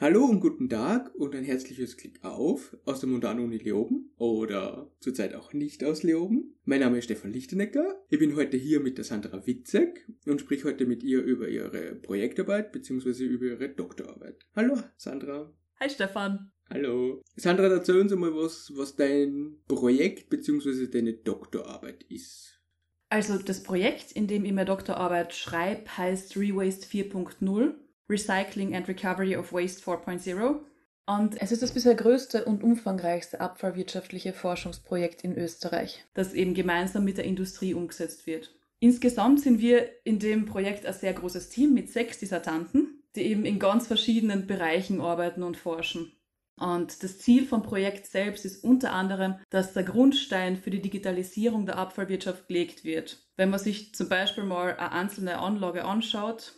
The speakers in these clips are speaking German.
Hallo und guten Tag und ein herzliches Klick auf aus der Montanuni Leoben oder zurzeit auch nicht aus Leoben. Mein Name ist Stefan Lichtenecker. Ich bin heute hier mit der Sandra Witzek und spreche heute mit ihr über ihre Projektarbeit bzw. über ihre Doktorarbeit. Hallo Sandra. Hi Stefan. Hallo. Sandra, erzähl uns einmal was, was dein Projekt bzw. deine Doktorarbeit ist. Also das Projekt, in dem ich meine Doktorarbeit schreibe, heißt Rewaste 4.0 Recycling and Recovery of Waste 4.0. Und es ist das bisher größte und umfangreichste abfallwirtschaftliche Forschungsprojekt in Österreich, das eben gemeinsam mit der Industrie umgesetzt wird. Insgesamt sind wir in dem Projekt ein sehr großes Team mit sechs Dissertanten, die eben in ganz verschiedenen Bereichen arbeiten und forschen. Und das Ziel vom Projekt selbst ist unter anderem, dass der Grundstein für die Digitalisierung der Abfallwirtschaft gelegt wird. Wenn man sich zum Beispiel mal eine einzelne Anlage anschaut,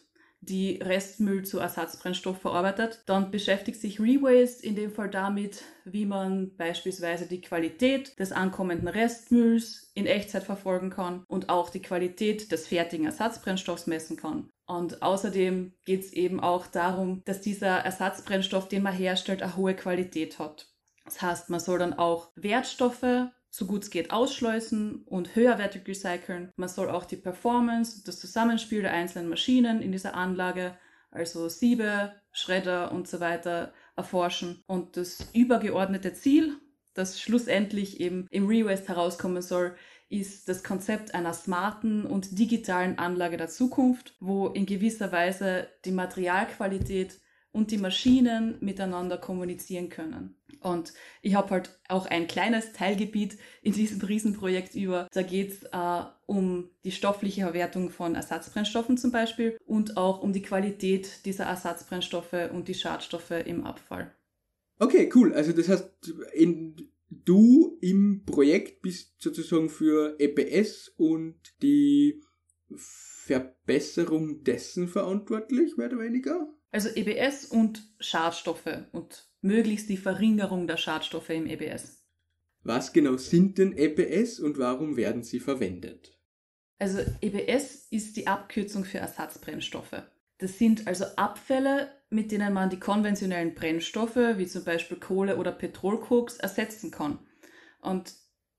die Restmüll zu Ersatzbrennstoff verarbeitet. Dann beschäftigt sich Rewaste in dem Fall damit, wie man beispielsweise die Qualität des ankommenden Restmülls in Echtzeit verfolgen kann und auch die Qualität des fertigen Ersatzbrennstoffs messen kann. Und außerdem geht es eben auch darum, dass dieser Ersatzbrennstoff, den man herstellt, eine hohe Qualität hat. Das heißt, man soll dann auch Wertstoffe so gut es geht ausschleusen und höherwertig recyceln. Man soll auch die Performance, das Zusammenspiel der einzelnen Maschinen in dieser Anlage, also Siebe, Schredder und so weiter, erforschen. Und das übergeordnete Ziel, das schlussendlich eben im Rewest herauskommen soll, ist das Konzept einer smarten und digitalen Anlage der Zukunft, wo in gewisser Weise die Materialqualität und die Maschinen miteinander kommunizieren können. Und ich habe halt auch ein kleines Teilgebiet in diesem Riesenprojekt über. Da geht es äh, um die stoffliche Verwertung von Ersatzbrennstoffen zum Beispiel und auch um die Qualität dieser Ersatzbrennstoffe und die Schadstoffe im Abfall. Okay, cool. Also das heißt, in, du im Projekt bist sozusagen für EPS und die Verbesserung dessen verantwortlich, mehr oder weniger? Also EBS und Schadstoffe und möglichst die Verringerung der Schadstoffe im EBS. Was genau sind denn EBS und warum werden sie verwendet? Also EBS ist die Abkürzung für Ersatzbrennstoffe. Das sind also Abfälle, mit denen man die konventionellen Brennstoffe, wie zum Beispiel Kohle oder Petrolkoks, ersetzen kann. Und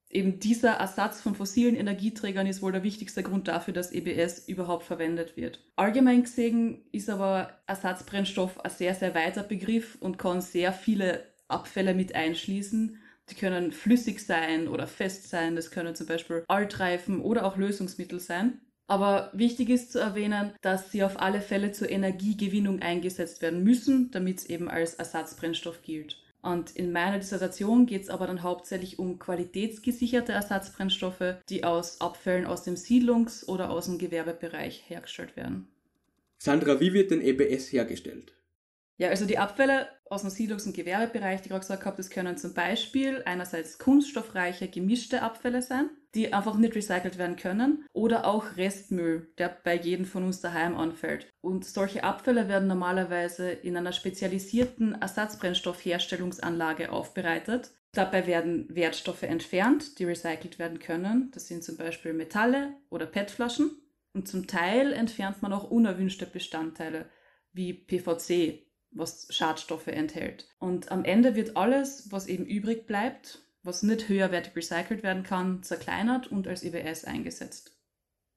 eben dieser Ersatz von fossilen Energieträgern ist wohl der wichtigste Grund dafür, dass EBS überhaupt verwendet wird. Allgemein gesehen ist aber Ersatzbrennstoff ein sehr, sehr weiter Begriff und kann sehr viele Abfälle mit einschließen. Die können flüssig sein oder fest sein, das können zum Beispiel Altreifen oder auch Lösungsmittel sein. Aber wichtig ist zu erwähnen, dass sie auf alle Fälle zur Energiegewinnung eingesetzt werden müssen, damit es eben als Ersatzbrennstoff gilt. Und in meiner Dissertation geht es aber dann hauptsächlich um qualitätsgesicherte Ersatzbrennstoffe, die aus Abfällen aus dem Siedlungs- oder aus dem Gewerbebereich hergestellt werden. Sandra, wie wird denn EBS hergestellt? Ja, also die Abfälle aus dem Siedlungs- und Gewerbebereich, die ich gerade gesagt habe, das können zum Beispiel einerseits kunststoffreiche gemischte Abfälle sein, die einfach nicht recycelt werden können, oder auch Restmüll, der bei jedem von uns daheim anfällt. Und solche Abfälle werden normalerweise in einer spezialisierten Ersatzbrennstoffherstellungsanlage aufbereitet. Dabei werden Wertstoffe entfernt, die recycelt werden können. Das sind zum Beispiel Metalle oder PET-Flaschen. Und zum Teil entfernt man auch unerwünschte Bestandteile wie PVC, was Schadstoffe enthält. Und am Ende wird alles, was eben übrig bleibt, was nicht höherwertig recycelt werden kann, zerkleinert und als EBS eingesetzt.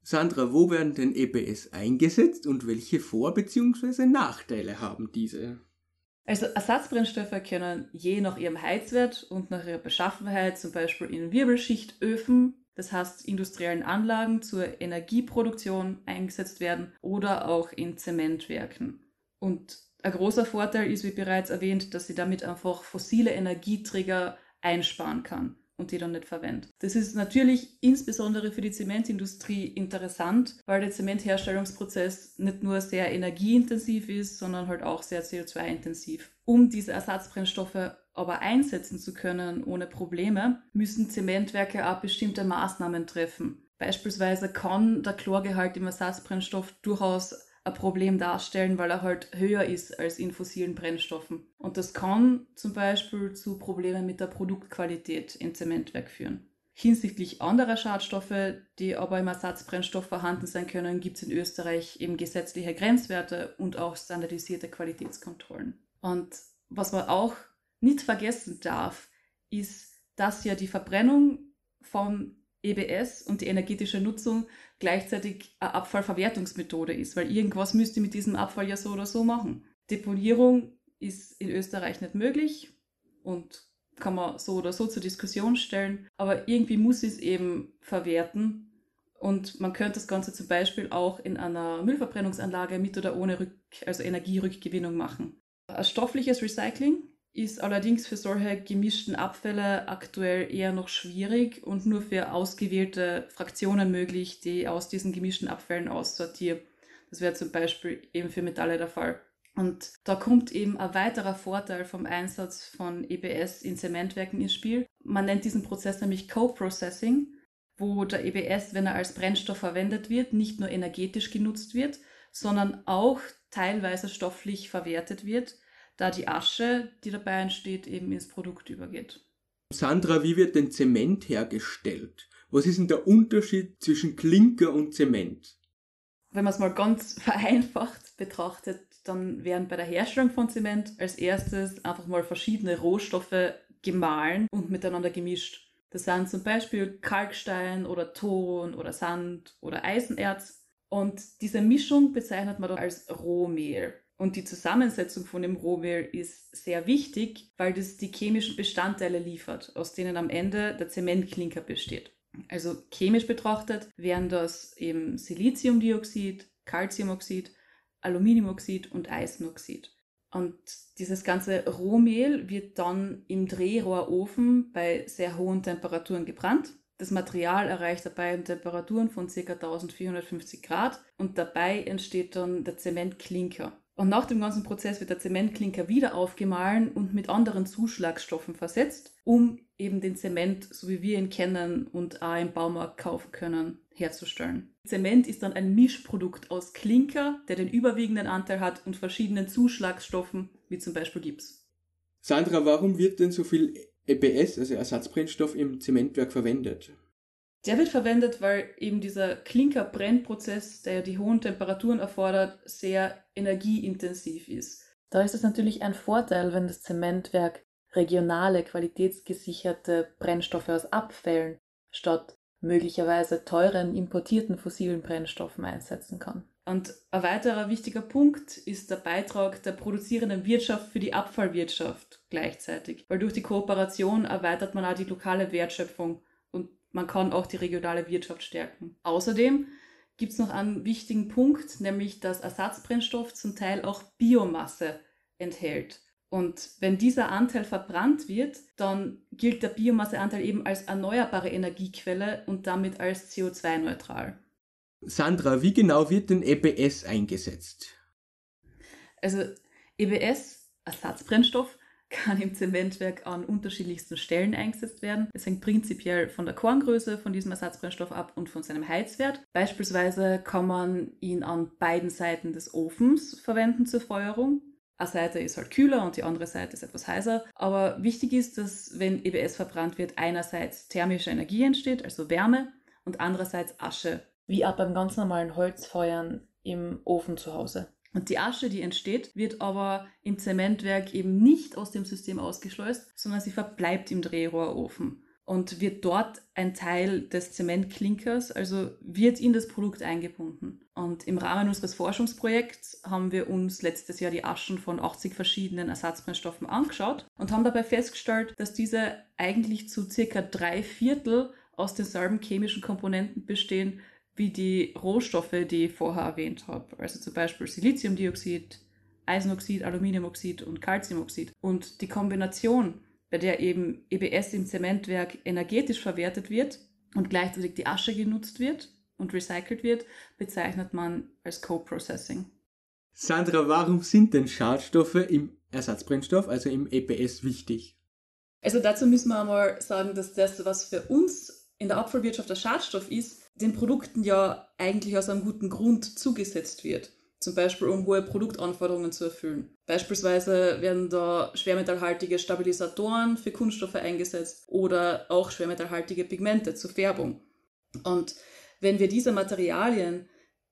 Sandra, wo werden denn EBS eingesetzt und welche Vor- bzw. Nachteile haben diese? Also Ersatzbrennstoffe können je nach ihrem Heizwert und nach ihrer Beschaffenheit zum Beispiel in Wirbelschichtöfen, das heißt industriellen Anlagen zur Energieproduktion eingesetzt werden oder auch in Zementwerken. Und ein großer Vorteil ist, wie bereits erwähnt, dass sie damit einfach fossile Energieträger einsparen kann und die dann nicht verwendet. Das ist natürlich insbesondere für die Zementindustrie interessant, weil der Zementherstellungsprozess nicht nur sehr energieintensiv ist, sondern halt auch sehr CO2-intensiv. Um diese Ersatzbrennstoffe aber einsetzen zu können ohne Probleme, müssen Zementwerke auch bestimmte Maßnahmen treffen. Beispielsweise kann der Chlorgehalt im Ersatzbrennstoff durchaus ein Problem darstellen, weil er halt höher ist als in fossilen Brennstoffen. Und das kann zum Beispiel zu Problemen mit der Produktqualität im Zementwerk führen. Hinsichtlich anderer Schadstoffe, die aber im Ersatzbrennstoff vorhanden sein können, gibt es in Österreich eben gesetzliche Grenzwerte und auch standardisierte Qualitätskontrollen. Und was man auch nicht vergessen darf, ist, dass ja die Verbrennung von EBS und die energetische Nutzung gleichzeitig eine Abfallverwertungsmethode ist, weil irgendwas müsste mit diesem Abfall ja so oder so machen. Deponierung ist in Österreich nicht möglich und kann man so oder so zur Diskussion stellen, aber irgendwie muss es eben verwerten und man könnte das Ganze zum Beispiel auch in einer Müllverbrennungsanlage mit oder ohne Rück also Energierückgewinnung machen. Ein stoffliches Recycling ist allerdings für solche gemischten Abfälle aktuell eher noch schwierig und nur für ausgewählte Fraktionen möglich, die aus diesen gemischten Abfällen aussortieren. Das wäre zum Beispiel eben für Metalle der Fall. Und da kommt eben ein weiterer Vorteil vom Einsatz von EBS in Zementwerken ins Spiel. Man nennt diesen Prozess nämlich Co-Processing, wo der EBS, wenn er als Brennstoff verwendet wird, nicht nur energetisch genutzt wird, sondern auch teilweise stofflich verwertet wird da die Asche, die dabei entsteht, eben ins Produkt übergeht. Sandra, wie wird denn Zement hergestellt? Was ist denn der Unterschied zwischen Klinker und Zement? Wenn man es mal ganz vereinfacht betrachtet, dann werden bei der Herstellung von Zement als erstes einfach mal verschiedene Rohstoffe gemahlen und miteinander gemischt. Das sind zum Beispiel Kalkstein oder Ton oder Sand oder Eisenerz. Und diese Mischung bezeichnet man dann als Rohmehl. Und die Zusammensetzung von dem Rohmehl ist sehr wichtig, weil das die chemischen Bestandteile liefert, aus denen am Ende der Zementklinker besteht. Also chemisch betrachtet wären das eben Siliziumdioxid, Calciumoxid, Aluminiumoxid und Eisenoxid. Und dieses ganze Rohmehl wird dann im Drehrohrofen bei sehr hohen Temperaturen gebrannt. Das Material erreicht dabei Temperaturen von ca. 1450 Grad und dabei entsteht dann der Zementklinker. Und nach dem ganzen Prozess wird der Zementklinker wieder aufgemahlen und mit anderen Zuschlagstoffen versetzt, um eben den Zement, so wie wir ihn kennen und auch im Baumarkt kaufen können, herzustellen. Zement ist dann ein Mischprodukt aus Klinker, der den überwiegenden Anteil hat, und verschiedenen Zuschlagstoffen, wie zum Beispiel Gips. Sandra, warum wird denn so viel EBS, also Ersatzbrennstoff, im Zementwerk verwendet? Der wird verwendet, weil eben dieser Klinkerbrennprozess, der die hohen Temperaturen erfordert, sehr energieintensiv ist. Da ist es natürlich ein Vorteil, wenn das Zementwerk regionale, qualitätsgesicherte Brennstoffe aus Abfällen statt möglicherweise teuren importierten fossilen Brennstoffen einsetzen kann. Und ein weiterer wichtiger Punkt ist der Beitrag der produzierenden Wirtschaft für die Abfallwirtschaft gleichzeitig, weil durch die Kooperation erweitert man auch die lokale Wertschöpfung man kann auch die regionale Wirtschaft stärken. Außerdem gibt es noch einen wichtigen Punkt, nämlich dass Ersatzbrennstoff zum Teil auch Biomasse enthält. Und wenn dieser Anteil verbrannt wird, dann gilt der Biomasseanteil eben als erneuerbare Energiequelle und damit als CO2-neutral. Sandra, wie genau wird denn EBS eingesetzt? Also EBS, Ersatzbrennstoff, kann im Zementwerk an unterschiedlichsten Stellen eingesetzt werden. Es hängt prinzipiell von der Korngröße von diesem Ersatzbrennstoff ab und von seinem Heizwert. Beispielsweise kann man ihn an beiden Seiten des Ofens verwenden zur Feuerung. Eine Seite ist halt kühler und die andere Seite ist etwas heißer. Aber wichtig ist, dass wenn EBS verbrannt wird, einerseits thermische Energie entsteht, also Wärme, und andererseits Asche. Wie auch beim ganz normalen Holzfeuern im Ofen zu Hause. Und die Asche, die entsteht, wird aber im Zementwerk eben nicht aus dem System ausgeschleust, sondern sie verbleibt im Drehrohrofen und wird dort ein Teil des Zementklinkers, also wird in das Produkt eingebunden. Und im Rahmen unseres Forschungsprojekts haben wir uns letztes Jahr die Aschen von 80 verschiedenen Ersatzbrennstoffen angeschaut und haben dabei festgestellt, dass diese eigentlich zu circa drei Viertel aus denselben chemischen Komponenten bestehen wie die Rohstoffe, die ich vorher erwähnt habe. Also zum Beispiel Siliziumdioxid, Eisenoxid, Aluminiumoxid und Calciumoxid. Und die Kombination, bei der eben EBS im Zementwerk energetisch verwertet wird und gleichzeitig die Asche genutzt wird und recycelt wird, bezeichnet man als Co-Processing. Sandra, warum sind denn Schadstoffe im Ersatzbrennstoff, also im EBS, wichtig? Also dazu müssen wir einmal sagen, dass das, was für uns in der Abfallwirtschaft der Schadstoff ist, den Produkten ja eigentlich aus einem guten Grund zugesetzt wird. Zum Beispiel, um hohe Produktanforderungen zu erfüllen. Beispielsweise werden da schwermetallhaltige Stabilisatoren für Kunststoffe eingesetzt oder auch schwermetallhaltige Pigmente zur Färbung. Und wenn wir diese Materialien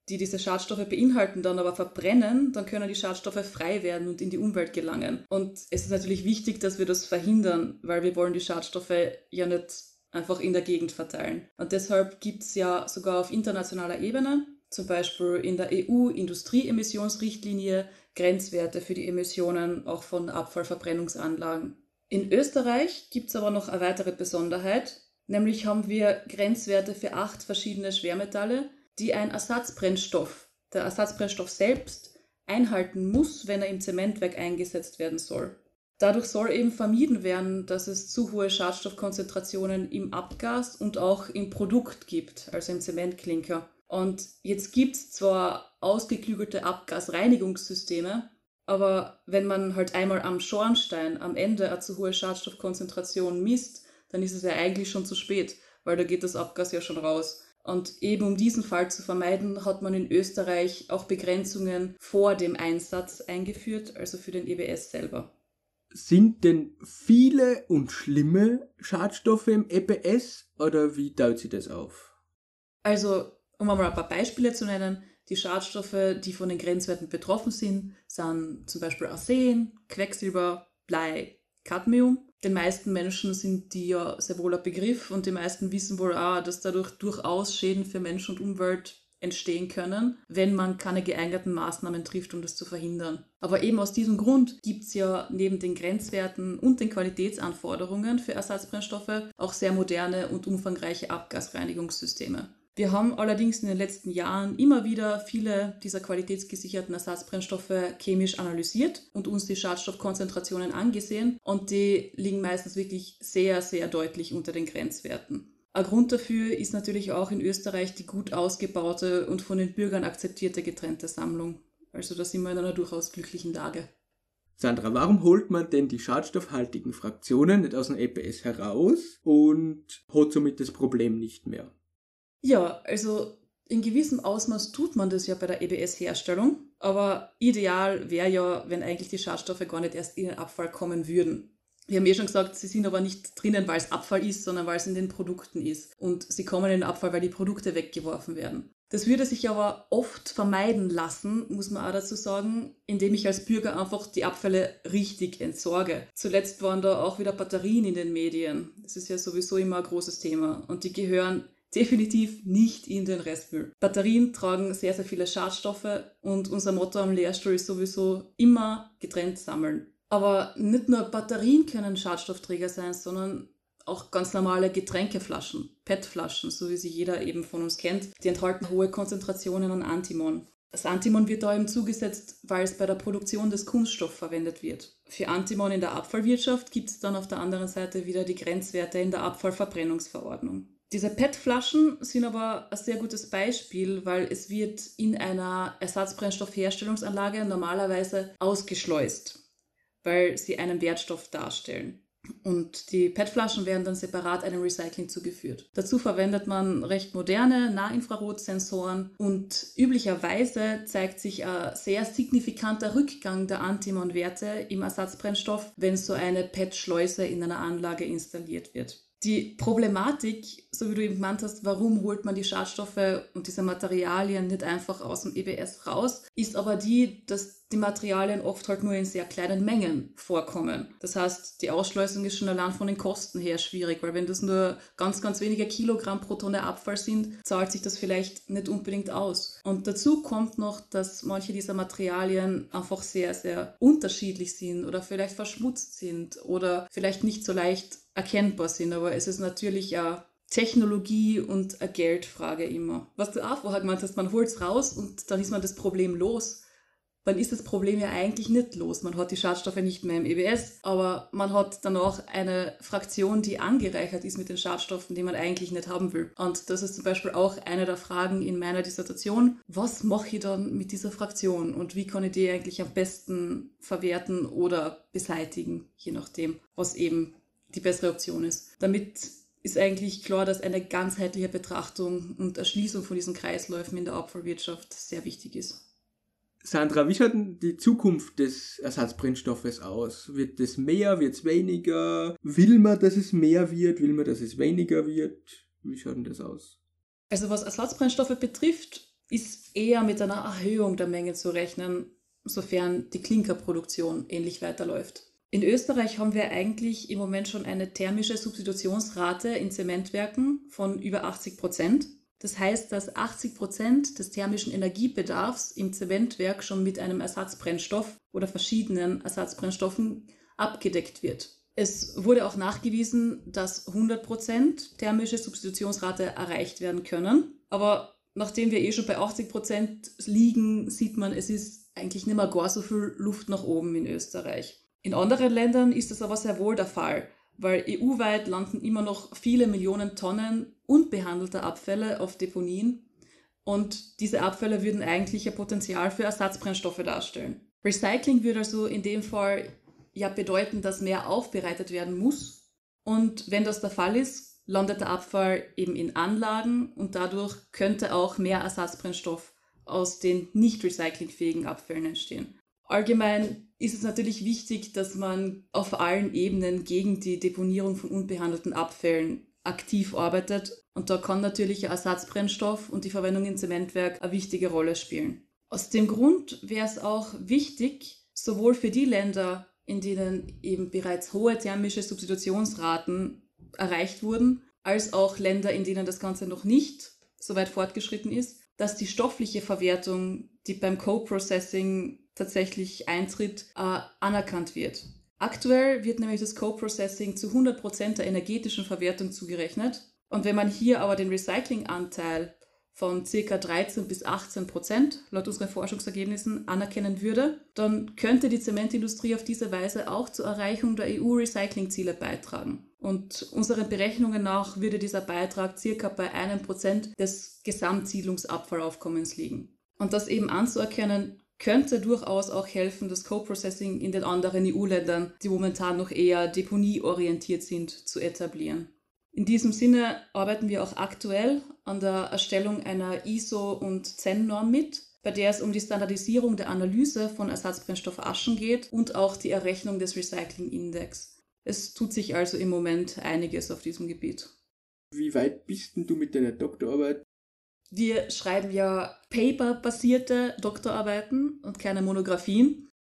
die diese Schadstoffe beinhalten, dann aber verbrennen, dann können die Schadstoffe frei werden und in die Umwelt gelangen. Und es ist natürlich wichtig, dass wir das verhindern, weil wir wollen die Schadstoffe ja nicht einfach in der Gegend verteilen. Und deshalb gibt es ja sogar auf internationaler Ebene, zum Beispiel in der EU-Industrieemissionsrichtlinie, Grenzwerte für die Emissionen auch von Abfallverbrennungsanlagen. In Österreich gibt es aber noch eine weitere Besonderheit, nämlich haben wir Grenzwerte für acht verschiedene Schwermetalle, die ein Ersatzbrennstoff, der Ersatzbrennstoff selbst, einhalten muss, wenn er im Zementwerk eingesetzt werden soll. Dadurch soll eben vermieden werden, dass es zu hohe Schadstoffkonzentrationen im Abgas und auch im Produkt gibt, also im Zementklinker. Und jetzt gibt es zwar ausgeklügelte Abgasreinigungssysteme, aber wenn man halt einmal am Schornstein am Ende eine zu hohe Schadstoffkonzentration misst, dann ist es ja eigentlich schon zu spät, weil da geht das Abgas ja schon raus. Und eben um diesen Fall zu vermeiden, hat man in Österreich auch Begrenzungen vor dem Einsatz eingeführt, also für den EBS selber. Sind denn viele und schlimme Schadstoffe im EBS oder wie teilt sich das auf? Also, um einmal ein paar Beispiele zu nennen, die Schadstoffe, die von den Grenzwerten betroffen sind, sind zum Beispiel Arsen, Quecksilber, Blei, Cadmium. Den meisten Menschen sind die ja sehr wohl ein Begriff und die meisten wissen wohl auch, dass dadurch durchaus Schäden für Mensch und Umwelt entstehen können, wenn man keine geeigneten Maßnahmen trifft, um das zu verhindern. Aber eben aus diesem Grund gibt es ja neben den Grenzwerten und den Qualitätsanforderungen für Ersatzbrennstoffe auch sehr moderne und umfangreiche Abgasreinigungssysteme. Wir haben allerdings in den letzten Jahren immer wieder viele dieser qualitätsgesicherten Ersatzbrennstoffe chemisch analysiert und uns die Schadstoffkonzentrationen angesehen und die liegen meistens wirklich sehr, sehr deutlich unter den Grenzwerten. Ein Grund dafür ist natürlich auch in Österreich die gut ausgebaute und von den Bürgern akzeptierte getrennte Sammlung. Also da sind wir in einer durchaus glücklichen Lage. Sandra, warum holt man denn die schadstoffhaltigen Fraktionen nicht aus dem EPS heraus und hat somit das Problem nicht mehr? Ja, also in gewissem Ausmaß tut man das ja bei der EBS-Herstellung, aber ideal wäre ja, wenn eigentlich die Schadstoffe gar nicht erst in den Abfall kommen würden. Wir haben eh schon gesagt, sie sind aber nicht drinnen, weil es Abfall ist, sondern weil es in den Produkten ist. Und sie kommen in den Abfall, weil die Produkte weggeworfen werden. Das würde sich aber oft vermeiden lassen, muss man auch dazu sagen, indem ich als Bürger einfach die Abfälle richtig entsorge. Zuletzt waren da auch wieder Batterien in den Medien. Das ist ja sowieso immer ein großes Thema. Und die gehören definitiv nicht in den Restmüll. Batterien tragen sehr, sehr viele Schadstoffe und unser Motto am Lehrstuhl ist sowieso immer getrennt sammeln. Aber nicht nur Batterien können Schadstoffträger sein, sondern auch ganz normale Getränkeflaschen, PET-Flaschen, so wie sie jeder eben von uns kennt, die enthalten hohe Konzentrationen an Antimon. Das Antimon wird da eben zugesetzt, weil es bei der Produktion des Kunststoffs verwendet wird. Für Antimon in der Abfallwirtschaft gibt es dann auf der anderen Seite wieder die Grenzwerte in der Abfallverbrennungsverordnung. Diese PET-Flaschen sind aber ein sehr gutes Beispiel, weil es wird in einer Ersatzbrennstoffherstellungsanlage normalerweise ausgeschleust, weil sie einen Wertstoff darstellen. Und die PET-Flaschen werden dann separat einem Recycling zugeführt. Dazu verwendet man recht moderne Nahinfrarotsensoren und üblicherweise zeigt sich ein sehr signifikanter Rückgang der Antimon-Werte im Ersatzbrennstoff, wenn so eine PET-Schleuse in einer Anlage installiert wird. Die Problematik, so wie du eben gemeint hast, warum holt man die Schadstoffe und diese Materialien nicht einfach aus dem EBS raus, ist aber die, dass die Materialien oft halt nur in sehr kleinen Mengen vorkommen. Das heißt, die Ausschleusung ist schon allein von den Kosten her schwierig, weil wenn das nur ganz, ganz wenige Kilogramm pro Tonne Abfall sind, zahlt sich das vielleicht nicht unbedingt aus. Und dazu kommt noch, dass manche dieser Materialien einfach sehr, sehr unterschiedlich sind oder vielleicht verschmutzt sind oder vielleicht nicht so leicht erkennbar sind. Aber es ist natürlich ja Technologie und eine Geldfrage immer. Was du auch vorher gemeint hast, man holt es raus und dann ist man das Problem los. Dann ist das Problem ja eigentlich nicht los. Man hat die Schadstoffe nicht mehr im EBS, aber man hat danach eine Fraktion, die angereichert ist mit den Schadstoffen, die man eigentlich nicht haben will. Und das ist zum Beispiel auch eine der Fragen in meiner Dissertation. Was mache ich dann mit dieser Fraktion und wie kann ich die eigentlich am besten verwerten oder beseitigen, je nachdem, was eben die bessere Option ist. Damit ist eigentlich klar, dass eine ganzheitliche Betrachtung und Erschließung von diesen Kreisläufen in der Abfallwirtschaft sehr wichtig ist. Sandra, wie schaut denn die Zukunft des Ersatzbrennstoffes aus? Wird es mehr, wird es weniger? Will man, dass es mehr wird? Will man, dass es weniger wird? Wie schaut denn das aus? Also was Ersatzbrennstoffe betrifft, ist eher mit einer Erhöhung der Menge zu rechnen, sofern die Klinkerproduktion ähnlich weiterläuft. In Österreich haben wir eigentlich im Moment schon eine thermische Substitutionsrate in Zementwerken von über 80 Prozent. Das heißt, dass 80 Prozent des thermischen Energiebedarfs im Zementwerk schon mit einem Ersatzbrennstoff oder verschiedenen Ersatzbrennstoffen abgedeckt wird. Es wurde auch nachgewiesen, dass 100 Prozent thermische Substitutionsrate erreicht werden können. Aber nachdem wir eh schon bei 80 Prozent liegen, sieht man, es ist eigentlich nicht mehr gar so viel Luft nach oben in Österreich. In anderen Ländern ist das aber sehr wohl der Fall, weil EU-weit landen immer noch viele Millionen Tonnen unbehandelter Abfälle auf Deponien und diese Abfälle würden eigentlich ein Potenzial für Ersatzbrennstoffe darstellen. Recycling würde also in dem Fall ja bedeuten, dass mehr aufbereitet werden muss und wenn das der Fall ist, landet der Abfall eben in Anlagen und dadurch könnte auch mehr Ersatzbrennstoff aus den nicht recyclingfähigen Abfällen entstehen. Allgemein ist es natürlich wichtig, dass man auf allen Ebenen gegen die Deponierung von unbehandelten Abfällen aktiv arbeitet. Und da kann natürlich Ersatzbrennstoff und die Verwendung im Zementwerk eine wichtige Rolle spielen. Aus dem Grund wäre es auch wichtig, sowohl für die Länder, in denen eben bereits hohe thermische Substitutionsraten erreicht wurden, als auch Länder, in denen das Ganze noch nicht so weit fortgeschritten ist, dass die stoffliche Verwertung, die beim Co-Processing tatsächlich eintritt, äh, anerkannt wird. Aktuell wird nämlich das Co-Processing zu 100% der energetischen Verwertung zugerechnet. Und wenn man hier aber den Recyclinganteil von ca. 13 bis 18 Prozent laut unseren Forschungsergebnissen anerkennen würde, dann könnte die Zementindustrie auf diese Weise auch zur Erreichung der EU-Recycling-Ziele beitragen. Und unseren Berechnungen nach würde dieser Beitrag circa bei einem Prozent des Gesamtsiedlungsabfallaufkommens liegen. Und das eben anzuerkennen, könnte durchaus auch helfen, das Co-Processing in den anderen EU-Ländern, die momentan noch eher deponieorientiert sind, zu etablieren. In diesem Sinne arbeiten wir auch aktuell an der Erstellung einer ISO- und CEN-Norm mit, bei der es um die Standardisierung der Analyse von Ersatzbrennstoff Aschen geht und auch die Errechnung des Recycling-Index. Es tut sich also im Moment einiges auf diesem Gebiet. Wie weit bist denn du mit deiner Doktorarbeit? Wir schreiben ja paper-basierte Doktorarbeiten und keine Monographien.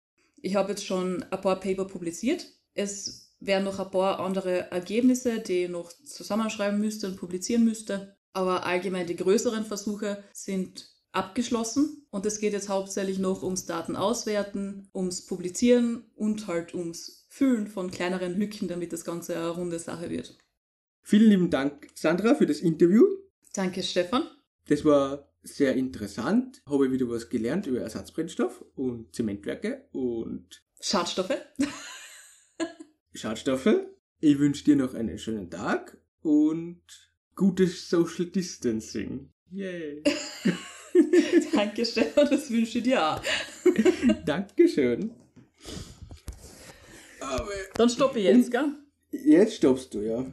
Ich habe jetzt schon ein paar Paper publiziert. Es wären noch ein paar andere Ergebnisse, die ich noch zusammenschreiben müsste und publizieren müsste. Aber allgemein die größeren Versuche sind abgeschlossen und es geht jetzt hauptsächlich noch ums Datenauswerten, ums Publizieren und halt ums Füllen von kleineren Lücken, damit das Ganze eine runde Sache wird. Vielen lieben Dank, Sandra, für das Interview. Danke, Stefan. Das war sehr interessant. Habe ich wieder was gelernt über Ersatzbrennstoff und Zementwerke und Schadstoffe. Schadstoffe. Ich wünsche dir noch einen schönen Tag und gutes Social Distancing. Yay. Danke, Stefan, das wünsche ich dir auch. Dankeschön. Aber Dann stoppe ich jetzt, gell? Jetzt stoppst du, ja.